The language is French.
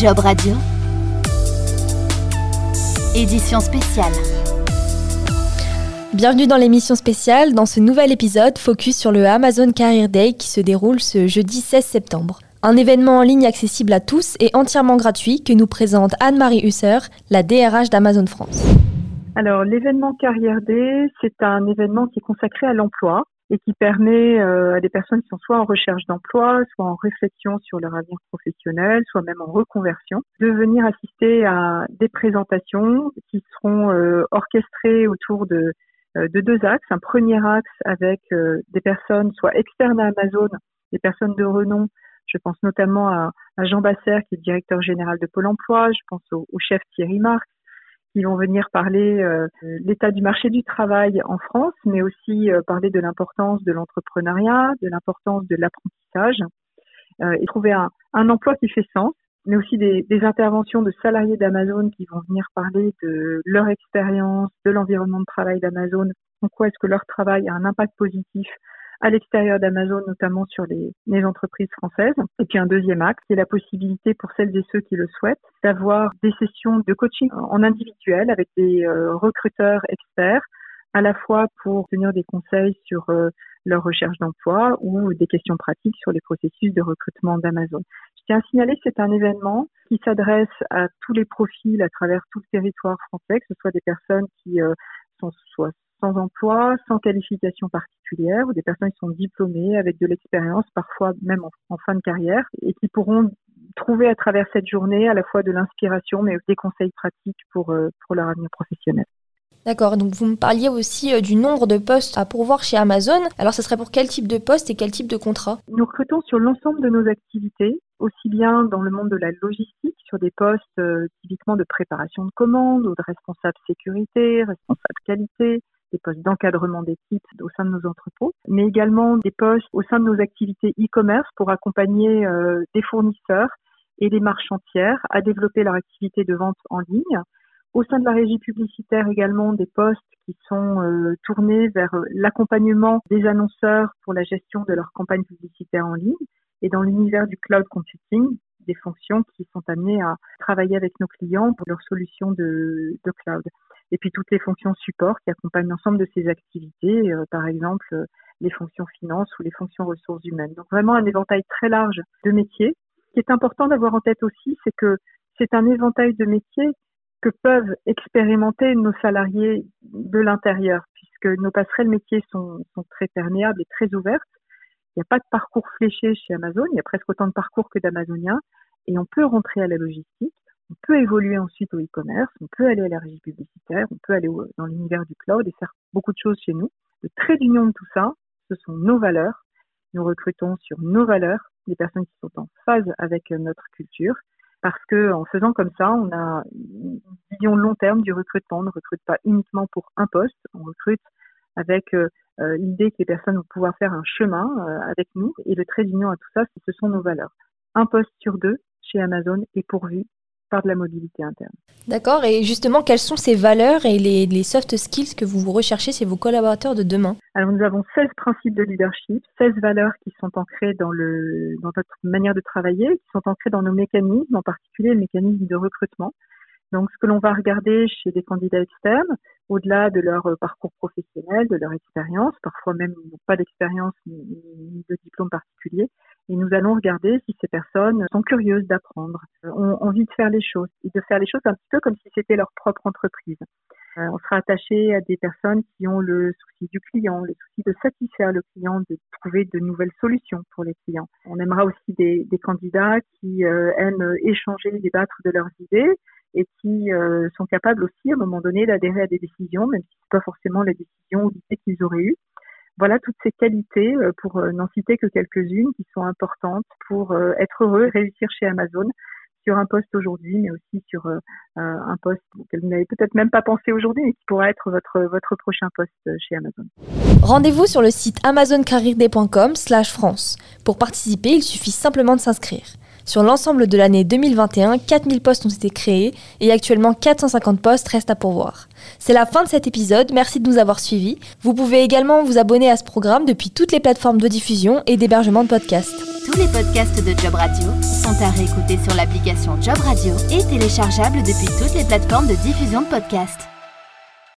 Job Radio. Édition spéciale. Bienvenue dans l'émission spéciale. Dans ce nouvel épisode, focus sur le Amazon Career Day qui se déroule ce jeudi 16 septembre. Un événement en ligne accessible à tous et entièrement gratuit que nous présente Anne-Marie Husser, la DRH d'Amazon France. Alors, l'événement Carrière Day, c'est un événement qui est consacré à l'emploi et qui permet euh, à des personnes qui sont soit en recherche d'emploi, soit en réflexion sur leur avenir professionnel, soit même en reconversion, de venir assister à des présentations qui seront euh, orchestrées autour de, euh, de deux axes. Un premier axe avec des personnes soit externes à Amazon, des personnes de renom. Je pense notamment à, Jean Basser, qui est directeur général de Pôle emploi. Je pense au, au chef Thierry Marx qui vont venir parler euh, de l'état du marché du travail en France, mais aussi euh, parler de l'importance de l'entrepreneuriat, de l'importance de l'apprentissage, euh, et trouver un, emploi qui fait sens, mais aussi des interventions de salariés d'Amazon qui vont venir parler de leur expérience, de l'environnement de travail d'Amazon, en quoi est-ce que leur travail a un impact positif à l'extérieur d'Amazon, notamment sur les, les, entreprises françaises. Et puis un deuxième axe, c'est la possibilité pour celles et ceux qui le souhaitent d'avoir des sessions de coaching en individuel avec des euh, recruteurs experts, à la fois pour tenir des conseils sur euh, leur recherche d'emploi ou des questions pratiques sur les processus de recrutement d'Amazon. Je tiens à signaler que c'est un événement qui s'adresse à tous les profils à travers tout le territoire français, que ce soit des personnes qui euh, sont soit sans emploi, sans qualification particulière, ou des personnes qui sont diplômées avec de l'expérience, parfois même en, fin de carrière, et qui pourront trouver à travers cette journée à la fois de l'inspiration, mais aussi des conseils pratiques pour, euh, pour leur avenir professionnel. D'accord, donc vous me parliez aussi euh, du nombre de postes à pourvoir chez Amazon. Alors ce serait pour quel type de poste et quel type de contrat? Nous recrutons sur l'ensemble de nos activités, aussi bien dans le monde de la logistique, sur des postes euh, typiquement de préparation de commandes ou de responsable sécurité, responsable qualité, des postes d'encadrement d'équipe au sein de nos entrepôts, mais également des postes au sein de nos activités e-commerce pour accompagner euh, des fournisseurs et des marchandières à développer leur activité de vente en ligne. Au sein de la régie publicitaire également des postes qui sont euh, tournés vers l'accompagnement des annonceurs pour la gestion de leur campagne publicitaire en ligne et dans l'univers du cloud computing, des fonctions qui sont amenées à travailler avec nos clients pour leurs solutions de cloud et puis toutes les fonctions support qui accompagnent l'ensemble de ces activités, euh, par exemple euh, les fonctions finances ou les fonctions ressources humaines. Donc vraiment un éventail très large de métiers. Ce qui est important d'avoir en tête aussi, c'est que c'est un éventail de métiers que peuvent expérimenter nos salariés de l'intérieur, puisque nos passerelles métiers sont, sont très perméables et très ouvertes. Il n'y a pas de parcours fléché chez Amazon, il y a presque autant de parcours que d'Amazoniens, et on peut rentrer à la logistique on peut évoluer ensuite au e-commerce, on peut aller à la régie publicitaire, on peut aller dans l'univers du cloud et faire beaucoup de choses chez nous. Le trait d'union de tout ça, ce sont nos valeurs. Nous recrutons sur nos valeurs des personnes qui sont en phase avec notre culture parce que en faisant comme ça, on a une vision long terme du recrutement. On ne recrute pas uniquement pour un poste, on recrute avec euh, euh, l'idée que les personnes vont pouvoir faire un chemin euh, avec nous. Et le trait d'union à tout ça, ce sont nos valeurs. Un poste sur deux chez Amazon est pourvu par de la mobilité interne. D'accord, et justement, quelles sont ces valeurs et les, soft skills que vous recherchez chez vos collaborateurs de demain? Alors, nous avons 16 principes de leadership, 16 valeurs qui sont ancrées dans, le, dans notre manière de travailler, qui sont ancrées dans nos mécanismes, en particulier le mécanisme de recrutement. Donc, ce que l'on va regarder chez des candidats externes, au-delà de leur parcours professionnel, de leur expérience, parfois même pas d'expérience ni de diplôme particulier, et nous allons regarder si ces personnes sont curieuses d'apprendre, ont envie de faire les choses, et de faire les choses un petit peu comme si c'était leur propre entreprise. Euh, on sera attaché à des personnes qui ont le souci du client, le souci de satisfaire le client, de trouver de nouvelles solutions pour les clients. On aimera aussi des, candidats qui euh, aiment échanger, débattre de leurs idées et qui euh, sont capables aussi à un moment donné d'adhérer à des décisions, même si ce pas forcément les décisions ou l'idée qu'ils auraient eues voilà toutes ces qualités, euh, pour euh, n'en citer que quelques-unes, qui sont importantes pour euh, être heureux, réussir chez Amazon sur un poste aujourd'hui, mais aussi sur un poste auquel vous n'avez peut-être même pas pensé aujourd'hui, mais qui pourra être votre, votre prochain poste chez Amazon. Rendez-vous sur le site amazoncareerday.com slash France. Pour participer, il suffit simplement de s'inscrire. Sur l'ensemble de l'année 2021, 4000 postes ont été créés et actuellement 450 postes restent à pourvoir. C'est la fin de cet épisode, merci de nous avoir suivis. Vous pouvez également vous abonner à ce programme depuis toutes les plateformes de diffusion et d'hébergement de podcasts. Tous les podcasts de Job Radio sont à réécouter sur l'application Job Radio et téléchargeables depuis toutes les plateformes de diffusion de podcasts.